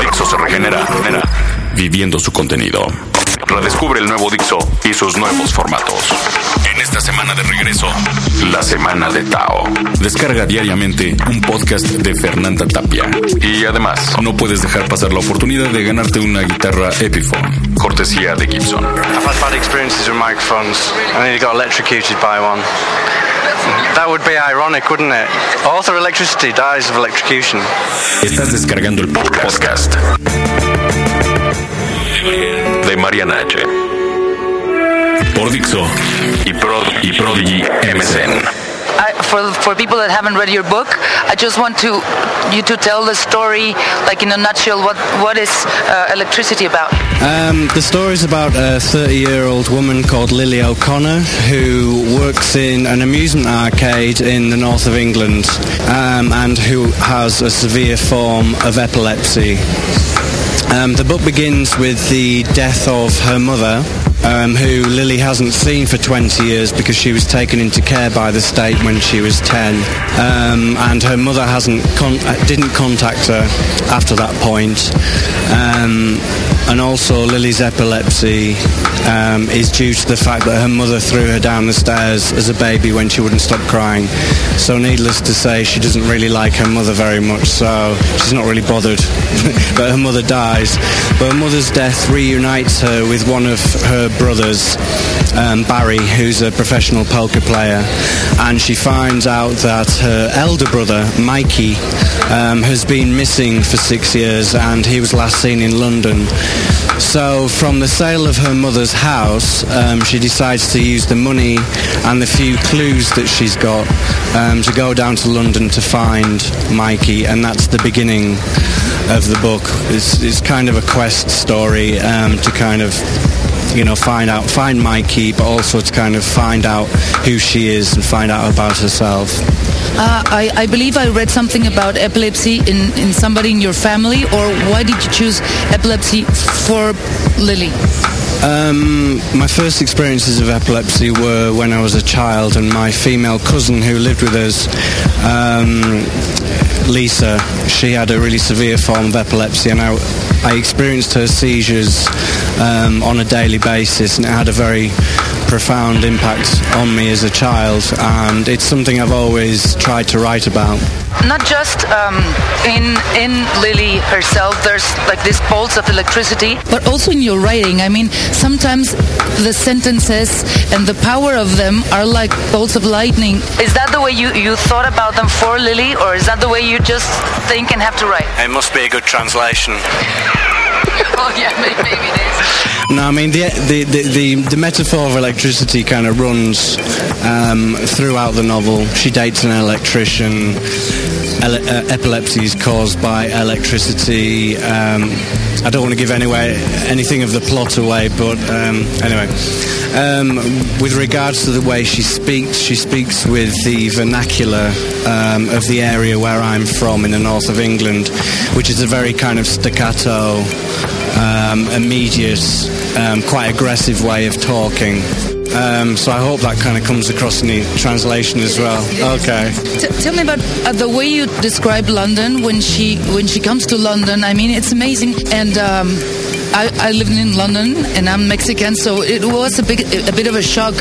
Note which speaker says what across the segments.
Speaker 1: Dixo se regenera, viviendo su contenido. Redescubre el nuevo Dixo y sus nuevos formatos. En esta semana de regreso, la semana de Tao. Descarga diariamente un podcast de Fernanda Tapia. Y además, no puedes dejar pasar la oportunidad de ganarte una guitarra Epiphone, cortesía de Gibson.
Speaker 2: I've had bad experiences with microphones. I electrocuted one. That would be ironic, wouldn't it? Author electricity dies of electrocution.
Speaker 1: Estás descargando el podcast de Mariana H. Por Dixo y, Pro, y Prodigy MSN.
Speaker 3: For for people that haven't read your book, I just want to you to tell the story, like in a nutshell, what what is uh, electricity about?
Speaker 4: Um, the story is about a 30-year-old woman called Lily O'Connor who works in an amusement arcade in the north of England um, and who has a severe form of epilepsy. Um, the book begins with the death of her mother, um, who Lily hasn't seen for 20 years because she was taken into care by the state when she was 10, um, and her mother hasn't con- uh, didn't contact her after that point. Um, and also Lily's epilepsy um, is due to the fact that her mother threw her down the stairs as a baby when she wouldn't stop crying. So needless to say, she doesn't really like her mother very much, so she's not really bothered but her mother dies. But her mother's death reunites her with one of her brothers, um, Barry, who's a professional poker player, and she finds out that her elder brother, Mikey, um, has been missing for six years and he was last seen in London. So from the sale of her mother's house, um, she decides to use the money and the few clues that she's got um, to go down to London to find Mikey, and that's the beginning of the book. It's, it's kind of a quest story um, to kind of you know, find out, find Mikey, but also to kind of find out who she is and find out about herself.
Speaker 3: Uh, I, I believe I read something about epilepsy in, in somebody in your family, or why did you choose epilepsy for Lily?
Speaker 4: Um, my first experiences of epilepsy were when I was a child, and my female cousin who lived with us, um, Lisa, she had a really severe form of epilepsy, and I, I experienced her seizures um, on a daily basis, and it had a very profound impact on me as a child, and it's something I've always tried to write about.
Speaker 3: Not just um, in in Lily herself. There's like these bolts of electricity, but also in your writing. I mean, sometimes the sentences and the power of them are like bolts of lightning. Is that the way you you thought about them for Lily, or is that the way you just think and have to write?
Speaker 2: It must be a good translation.
Speaker 3: Oh yeah, maybe, maybe it is.
Speaker 4: No, I mean the the, the, the, the metaphor of electricity kind of runs um, throughout the novel. She dates an electrician. Ele- uh, epilepsy is caused by electricity. Um, I don't want to give anyway anything of the plot away, but um, anyway, um, with regards to the way she speaks, she speaks with the vernacular um, of the area where I'm from in the north of England, which is a very kind of staccato, um, immediate, um, quite aggressive way of talking. Um, so I hope that kind of comes across in the translation as well. Okay.
Speaker 3: T- tell me about uh, the way you describe London when she when she comes to London. I mean, it's amazing. And um, I, I lived in London, and I'm Mexican, so it was a big a bit of a shock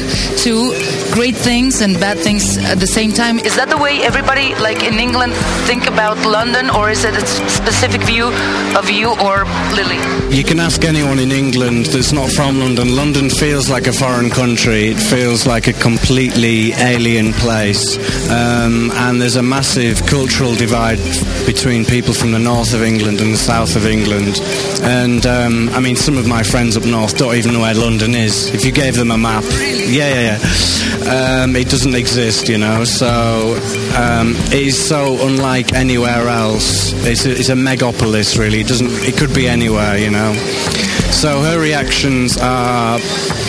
Speaker 3: to great things and bad things at the same time. Is that the way everybody, like in England, think about London, or is it a specific view of you or Lily?
Speaker 4: You can ask anyone in England that's not from London. London feels like a foreign country. It feels like a completely alien place. Um, and there's a massive cultural divide between people from the north of England and the south of England. And um, I mean, some of my friends up north don't even know where London is. If you gave them a map, yeah, yeah, yeah, um, it doesn't exist, you know. So um, it is so unlike anywhere else. It's a, it's a megapolis, really. It doesn't. It could be anywhere, you know. So her reactions are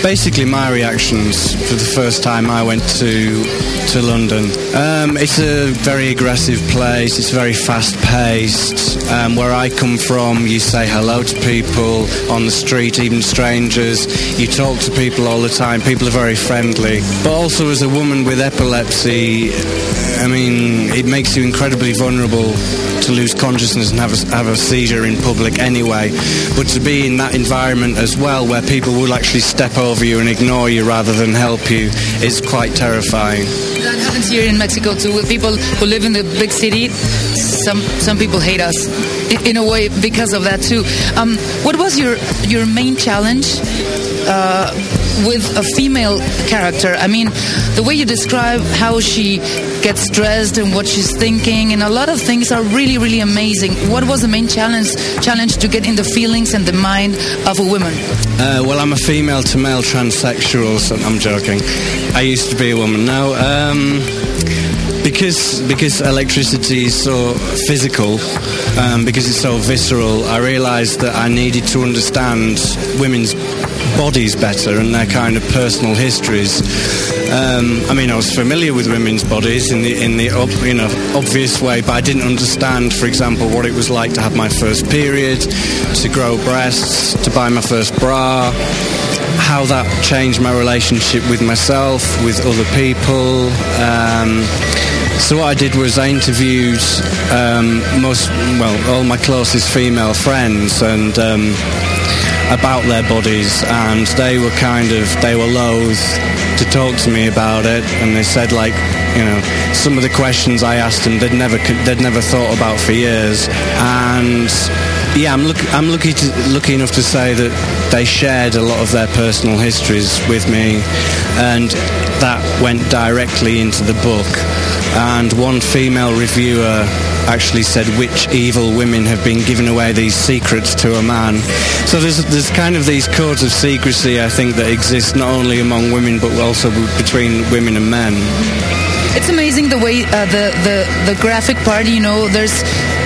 Speaker 4: basically my reactions for the first time I went to to London. Um, it's a very aggressive place. It's very fast paced. Um, where I come from, you say hello to people on the street, even strangers. You talk to people all the time. People are very friendly. But also, as a woman with epilepsy, I mean, it makes you incredibly vulnerable to lose consciousness and have a, have a seizure in public anyway. But to be in that environment as well, where people will actually step over you and ignore you rather than help you, is quite terrifying.
Speaker 3: That happens here in Mexico too, with people who live in the big city. Some some people hate us in, in a way because of that too. Um, what was your your main challenge? Uh, with a female character. I mean, the way you describe how she gets dressed and what she's thinking, and a lot of things are really, really amazing. What was the main challenge challenge to get in the feelings and the mind of a woman?
Speaker 4: Uh, well, I'm a female to male transsexual, so I'm joking. I used to be a woman. now. um, because because electricity is so physical, um, because it's so visceral, I realised that I needed to understand women's bodies better and their kind of personal histories. Um, I mean, I was familiar with women's bodies in the in the you know obvious way, but I didn't understand, for example, what it was like to have my first period, to grow breasts, to buy my first bra how that changed my relationship with myself, with other people. Um, so what I did was I interviewed um, most, well, all my closest female friends and um, about their bodies, and they were kind of they were loath to talk to me about it, and they said like, you know, some of the questions I asked them they'd never they'd never thought about for years, and yeah, I'm, look, I'm lucky, to, lucky enough to say that they shared a lot of their personal histories with me, and that went directly into the book. And one female reviewer actually said which evil women have been giving away these secrets to a man. So there's there's kind of these codes of secrecy I think that exist not only among women but also between women and men.
Speaker 3: It's amazing the way uh, the, the the graphic part. You know, there's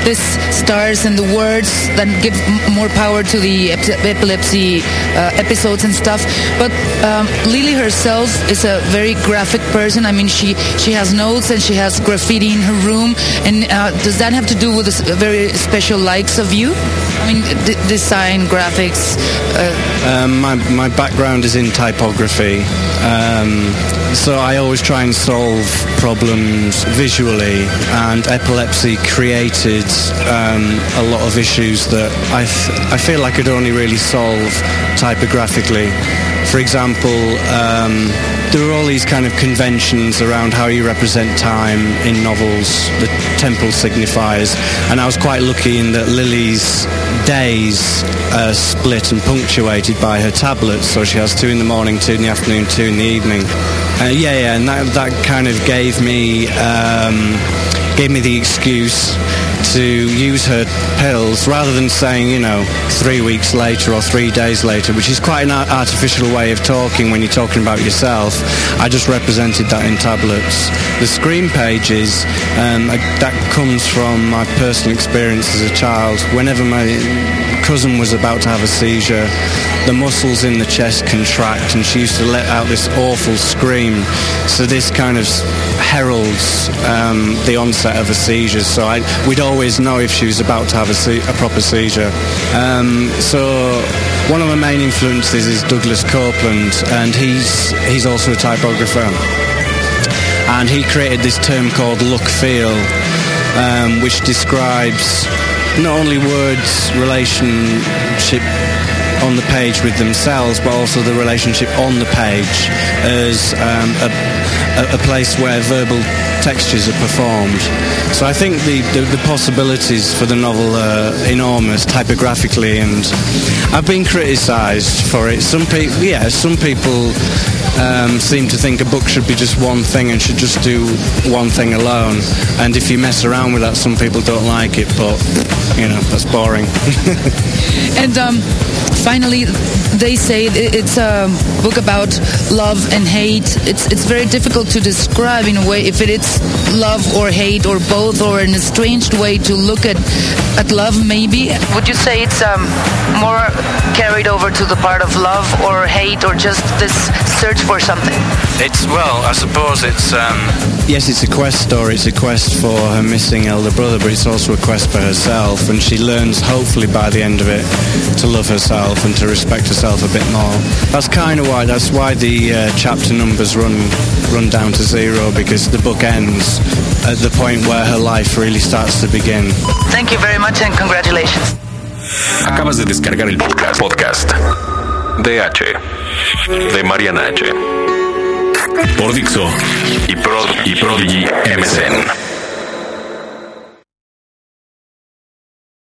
Speaker 3: this stars and the words that give more power to the epilepsy uh, episodes and stuff. But um, Lily herself is a very graphic person. I mean, she she has notes and she has graffiti in her room. And uh, does that have to do with a very special likes of you? I mean, design, graphics.
Speaker 4: Uh... Um, my my background is in typography. Um, so I always try and solve problems visually, and epilepsy created um, a lot of issues that I, I feel I could only really solve typographically. For example, um, there are all these kind of conventions around how you represent time in novels, the temporal signifiers, and I was quite lucky in that Lily's days split and punctuated by her tablets, so she has two in the morning, two in the afternoon, two in the evening. Uh, yeah, yeah, and that, that kind of gave me um, gave me the excuse to use her pills rather than saying, you know, three weeks later or three days later, which is quite an artificial way of talking when you're talking about yourself. I just represented that in tablets. The screen pages, um, that comes from my personal experience as a child. Whenever my cousin was about to have a seizure, the muscles in the chest contract and she used to let out this awful scream. So this kind of heralds um, the onset of a seizure. So I, we'd always know if she was about to have a, a proper seizure. Um, so one of my main influences is Douglas Coupland, and he's he's also a typographer. And he created this term called look feel, um, which describes not only words relationship on the page with themselves, but also the relationship on the page as um, a, a, place where verbal textures are performed. So I think the, the, the possibilities for the novel are enormous typographically, and I've been criticised for it. Some people, yeah, some people um, seem to think a book should be just one thing and should just do one thing alone. And if you mess around with that, some people don't like it, but you know that's boring.
Speaker 3: and um, finally, they say it's a book about love and hate. It's it's very difficult to describe in a way if it is love or hate or both or in a strange way to look at at love. Maybe would you say it's um, more carried over to the part of love or hate or just this search for something?
Speaker 4: It's well, I suppose it's um, yes, it's a quest story. It's a quest for her missing elder brother, but it's also a quest for herself, and she learns hopefully by the end of it to love herself and to respect herself herself a bit more. That's kind of why. That's why the uh, chapter numbers run run down to zero because the book ends at the point where her life really starts to begin.
Speaker 5: Thank you very much and congratulations.
Speaker 1: Acabas de descargar el podcast, podcast de H de Mariana H por Dixo y Prod y Prodigy MSN.